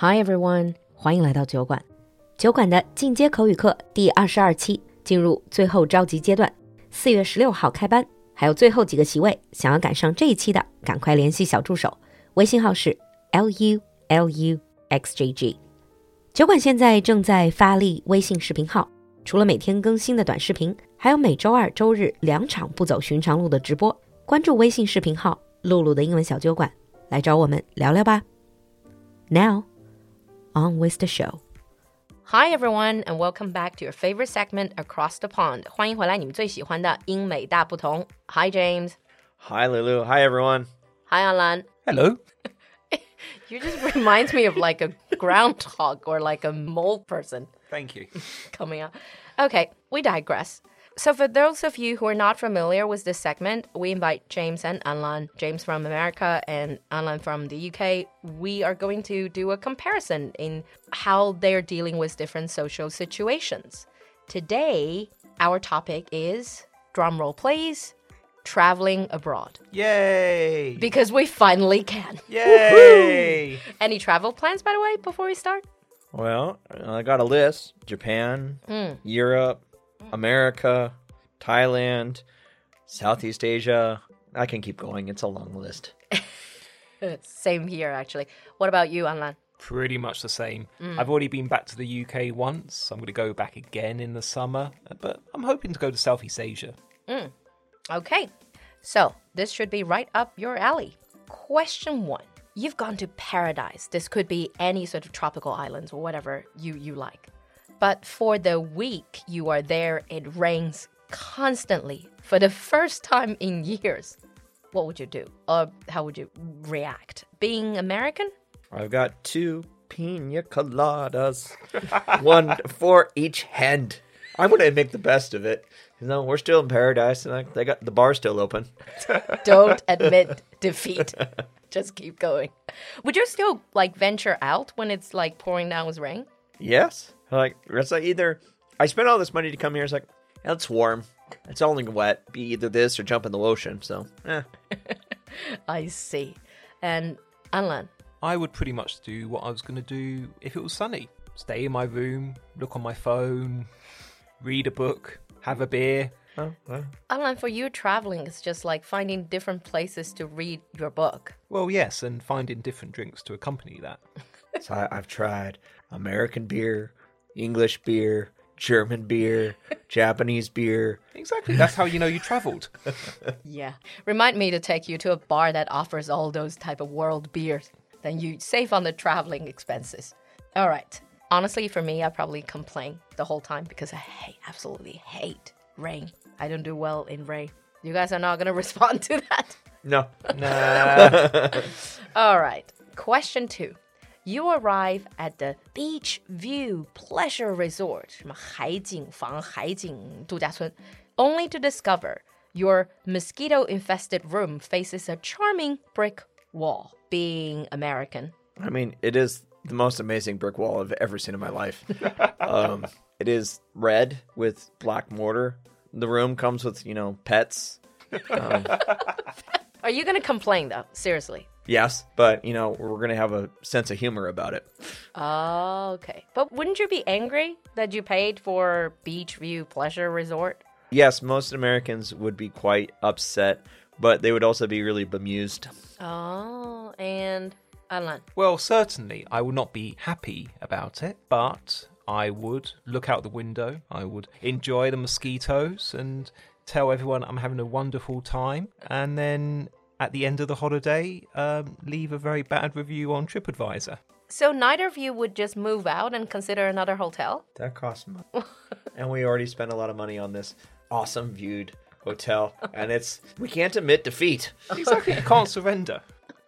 Hi everyone，欢迎来到酒馆。酒馆的进阶口语课第二十二期进入最后召集阶段，四月十六号开班，还有最后几个席位，想要赶上这一期的，赶快联系小助手，微信号是 l u l u x j g。酒馆现在正在发力微信视频号，除了每天更新的短视频，还有每周二、周日两场不走寻常路的直播。关注微信视频号“露露的英文小酒馆”，来找我们聊聊吧。Now。on with the show. Hi everyone, and welcome back to your favorite segment Across the Pond. 欢迎回来，你们最喜欢的英美大不同。Hi James. Hi Lulu. Hi everyone. Hi Alan. Hello. you just reminds me of like a groundhog or like a mole person. Thank you. Coming up. Okay, we digress. So, for those of you who are not familiar with this segment, we invite James and Anlan, James from America and Anlan from the UK. We are going to do a comparison in how they're dealing with different social situations. Today, our topic is drumroll please traveling abroad. Yay! Because we finally can. Yay! Any travel plans, by the way, before we start? Well, I got a list Japan, mm. Europe, America, Thailand, Southeast Asia. I can keep going. It's a long list. same here, actually. What about you, Anlan? Pretty much the same. Mm. I've already been back to the UK once. I'm going to go back again in the summer, but I'm hoping to go to Southeast Asia. Mm. Okay, so this should be right up your alley. Question one. You've gone to paradise. This could be any sort of tropical islands or whatever you, you like. But for the week you are there, it rains constantly for the first time in years. What would you do? Or how would you react? Being American? I've got two pina coladas, one for each hand. I'm going to make the best of it. You know, we're still in paradise, and I, they got the bar still open. Don't admit defeat. Just keep going. Would you still like venture out when it's like pouring down with rain? Yes. Like it's like either I spent all this money to come here. It's like it's warm. It's only wet. Be either this or jump in the ocean. So, eh. I see. And Alan, I would pretty much do what I was going to do if it was sunny. Stay in my room, look on my phone, read a book, have a beer. Oh, well. Alan, for you, traveling is just like finding different places to read your book. Well, yes, and finding different drinks to accompany that. so I, I've tried American beer, English beer, German beer, Japanese beer. Exactly. That's how you know you traveled. yeah. Remind me to take you to a bar that offers all those type of world beers. Then you save on the traveling expenses. All right. Honestly, for me, I probably complain the whole time because I hate, absolutely hate rain. I don't do well in rain. You guys are not going to respond to that? No. Nah. all right. Question two you arrive at the Beach View Pleasure Resort, 什么海景房、海景度假村, only to discover your mosquito-infested room faces a charming brick wall. Being American, I mean, it is the most amazing brick wall I've ever seen in my life. um, it is red with black mortar. The room comes with, you know, pets. Um, Are you going to complain though? Seriously? Yes, but you know, we're going to have a sense of humor about it. Oh, okay. But wouldn't you be angry that you paid for Beach View Pleasure Resort? Yes, most Americans would be quite upset, but they would also be really bemused. Oh, and Alan? Well, certainly I would not be happy about it, but I would look out the window, I would enjoy the mosquitoes and tell everyone I'm having a wonderful time, and then at the end of the holiday, um, leave a very bad review on TripAdvisor. So neither of you would just move out and consider another hotel? That costs money. and we already spent a lot of money on this awesome viewed hotel, and it's we can't admit defeat. Exactly, you can't surrender,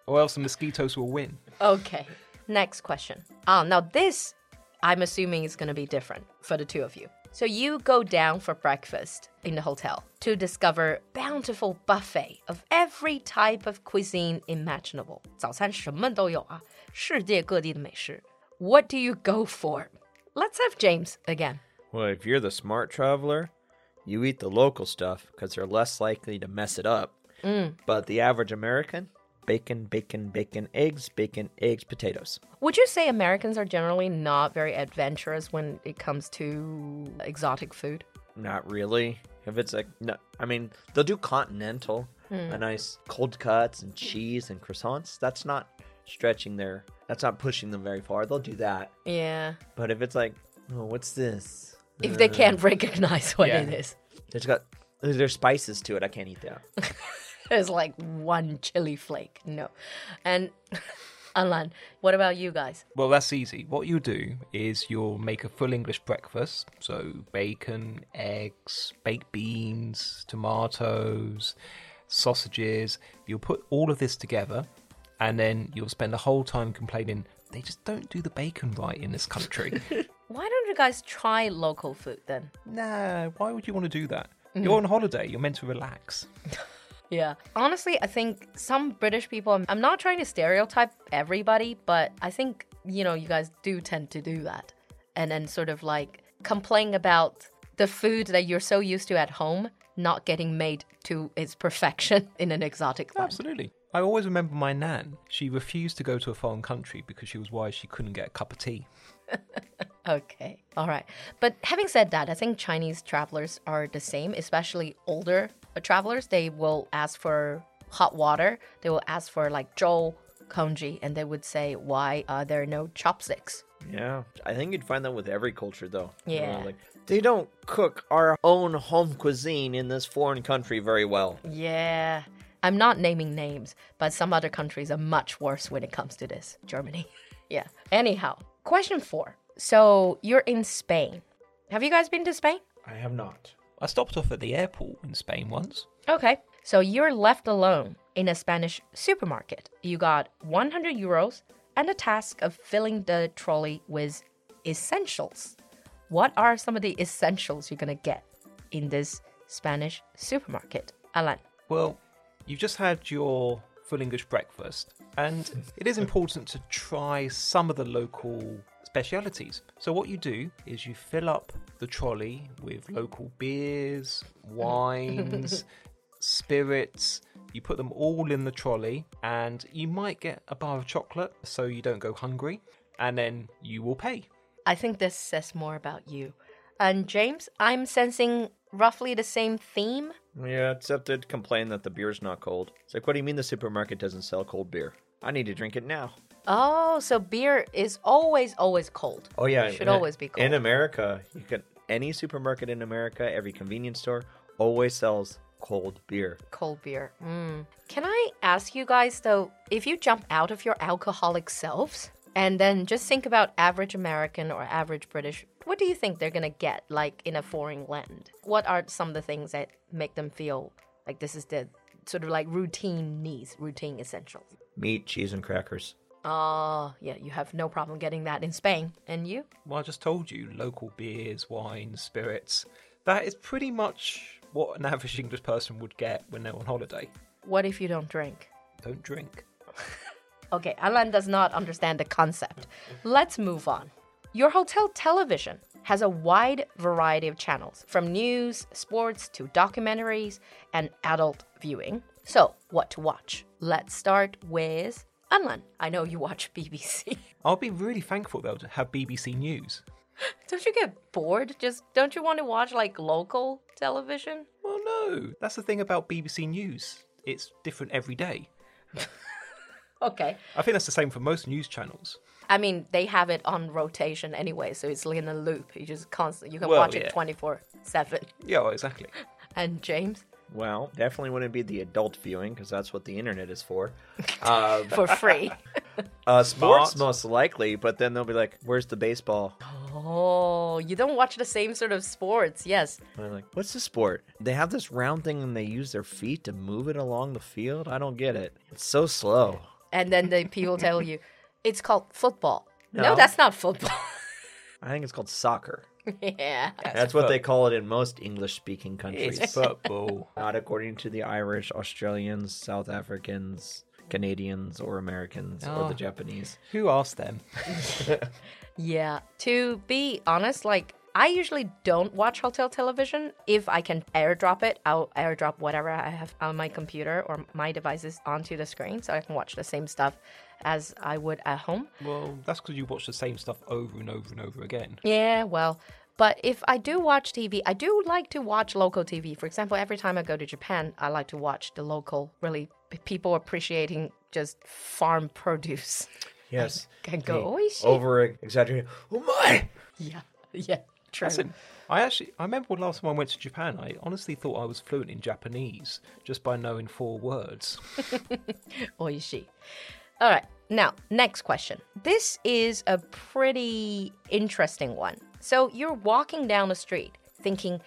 or else the mosquitoes will win. Okay, next question. Ah, now this, I'm assuming is going to be different for the two of you. So you go down for breakfast in the hotel to discover bountiful buffet of every type of cuisine imaginable. 早餐什么都有啊，世界各地的美食. What do you go for? Let's have James again. Well, if you're the smart traveler, you eat the local stuff because they're less likely to mess it up. Mm. But the average American, bacon, bacon, bacon, eggs, bacon, eggs, potatoes. Would you say Americans are generally not very adventurous when it comes to exotic food? Not really. If it's like, no, I mean, they'll do continental, hmm. a nice cold cuts and cheese and croissants. That's not stretching their, that's not pushing them very far. They'll do that. Yeah. But if it's like, oh, what's this? If they can't uh, recognize what Yeah. it is. It's got, there's spices to it. I can't eat that. There's like one chili flake. No. And Alan, what about you guys? Well, that's easy. What you do is you'll make a full English breakfast. So, bacon, eggs, baked beans, tomatoes, sausages. You'll put all of this together and then you'll spend the whole time complaining they just don't do the bacon right in this country. Why don't you guys try local food then? nah, why would you want to do that? Mm-hmm. You're on holiday, you're meant to relax. Yeah. Honestly, I think some British people, I'm not trying to stereotype everybody, but I think, you know, you guys do tend to do that. And then sort of like complain about the food that you're so used to at home not getting made to its perfection in an exotic land. Absolutely. I always remember my nan. She refused to go to a foreign country because she was worried she couldn't get a cup of tea. Okay. All right. But having said that, I think Chinese travelers are the same, especially older travelers. They will ask for hot water. They will ask for like zhou, congee, and they would say, "Why are there no chopsticks?" Yeah. I think you'd find that with every culture, though. You know, Yeah. like, they don't cook our own home cuisine in this foreign country very well. Yeah. I'm not naming names, but some other countries are much worse when it comes to this. Germany. yeah. Anyhow, question four. So you're in Spain. Have you guys been to Spain? I have not. I stopped off at the airport in Spain once. Okay. So you're left alone in a Spanish supermarket. You got 100 euros and a task of filling the trolley with essentials. What are some of the essentials you're going to get in this Spanish supermarket? Alan. Well, you've just had your full English breakfast, and it is important to try some of the local specialities. So, what you do is you fill up the trolley with local beers, wines, spirits. You put them all in the trolley, and you might get a bar of chocolate so you don't go hungry, and then you will pay. I think this says more about you. And James, I'm sensing roughly the same theme. Yeah, except they'd complain that the beer's not cold. It's like, what do you mean the supermarket doesn't sell cold beer? I need to drink it now. Oh, so beer is always, always cold. Oh yeah, It should in- always be cold. In America, you can any supermarket in America, every convenience store always sells cold beer. Cold beer. Mm. Can I ask you guys though, if you jump out of your alcoholic selves and then just think about average American or average British, what do you think they're gonna get like in a foreign land? What are some of the things that make them feel like this is the sort of like routine needs, routine essentials? Meat, cheese, and crackers. Oh, yeah, you have no problem getting that in Spain. And you? Well, I just told you local beers, wines, spirits. That is pretty much what an average English person would get when they're on holiday. What if you don't drink? Don't drink. Okay, Alan does not understand the concept. Let's move on. Your hotel television has a wide variety of channels, from news, sports to documentaries and adult viewing. So, what to watch? Let's start with Alan. I know you watch BBC. I'll be really thankful though to have BBC News. don't you get bored? Just don't you want to watch like local television? Well, no. That's the thing about BBC News. It's different every day. Okay. I think that's the same for most news channels. I mean, they have it on rotation anyway, so it's like in a loop. You just constantly you can Well, watch yeah. it 24/7. Yeah, well, exactly. And James Well, definitely wouldn't be the adult viewing because that's what the internet is for. Uh, for free. uh, sports most likely, but then they'll be like, "Where's the baseball?" Oh, you don't watch the same sort of sports. Yes. And I'm like, "What's the sport?" They have this round thing and they use their feet to move it along the field. I don't get it. It's so slow. And then the people tell you it's called football. No, No. that's not football. I think it's called soccer. yeah. That's what they call it in most English-speaking countries. It's football. Not according to the Irish, Australians, South Africans, Canadians, or Americans, or Oh. the ah. Japanese. Who asked them? Yeah. To be honest, like I usually don't watch hotel television. If I can airdrop it, I'll airdrop whatever I have on my computer or my devices onto the screen so I can watch the same stuff as I would at home. Well, that's because you watch the same stuff over and over and over again. Yeah, well, but if I do watch TV, I do like to watch local TV. For example, every time I go to Japan, I like to watch the local, really people appreciating just farm produce. Yes. Can go hey, over exaggerating. Oh my! Yeah, yeah. True. Listen, I actually I remember when last time I went to Japan. I honestly thought I was fluent in Japanese just by knowing four words. Oishi. All right. Now, next question. This is a pretty interesting one. So you're walking down the street thinking,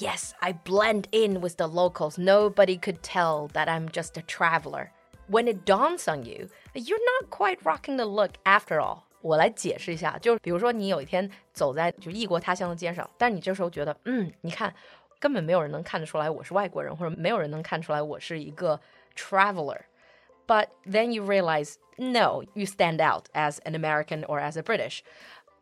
yes, I blend in with the locals. Nobody could tell that I'm just a traveler. When it dawns on you, you're not quite rocking the look after all. 我来解释一下，就比如说你有一天走在就异国他乡的街上，但你这时候觉得，嗯，你看，根本没有人能看得出来我是外国人，或者没有人能看出来我是一个 traveler。 But then you realize, no, you stand out as an American or as a British.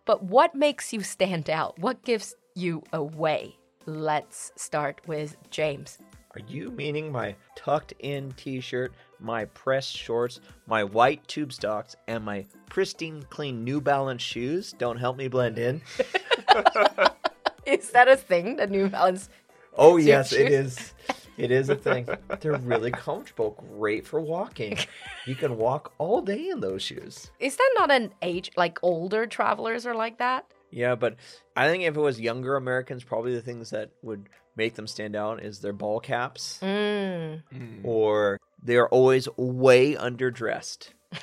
But what makes you stand out? What gives you away? Let's start with James. Are you meaning my tucked in t shirt, my pressed shorts, my white tube stocks, and my pristine clean New Balance shoes don't help me blend in? is that a thing, the New Balance? Oh, yes, shoes? it is. It is a thing. They're really comfortable, great for walking. You can walk all day in those shoes. Is that not an age like older travelers are like that? Yeah, but I think if it was younger Americans, probably the things that would make them stand out is their ball caps, mm. or they are always way underdressed.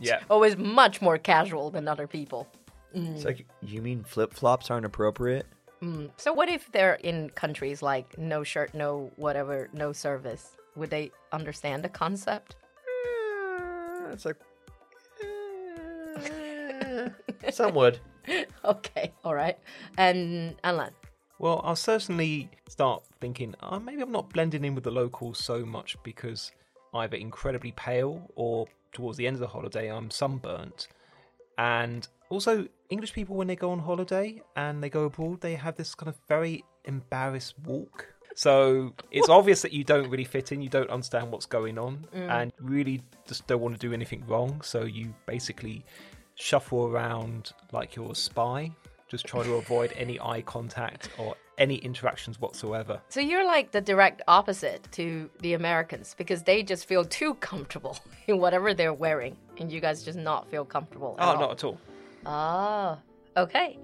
yeah, always much more casual than other people. Mm. It's like you mean flip flops aren't appropriate? Mm. So what if they're in countries like no shirt, no whatever, no service? Would they understand the concept? Uh, it's like uh, some would. okay, all right. And Alan. Well, I'll certainly start thinking, oh, maybe I'm not blending in with the locals so much because either incredibly pale or towards the end of the holiday I'm sunburnt. And also, English people, when they go on holiday and they go abroad, they have this kind of very embarrassed walk. So it's obvious that you don't really fit in, you don't understand what's going on, mm. and really just don't want to do anything wrong. So you basically shuffle around like you're a spy, just try to avoid any eye contact or any interactions whatsoever. So you're like the direct opposite to the Americans because they just feel too comfortable in whatever they're wearing, and you guys just not feel comfortable. oh, all. not at all. Oh, okay.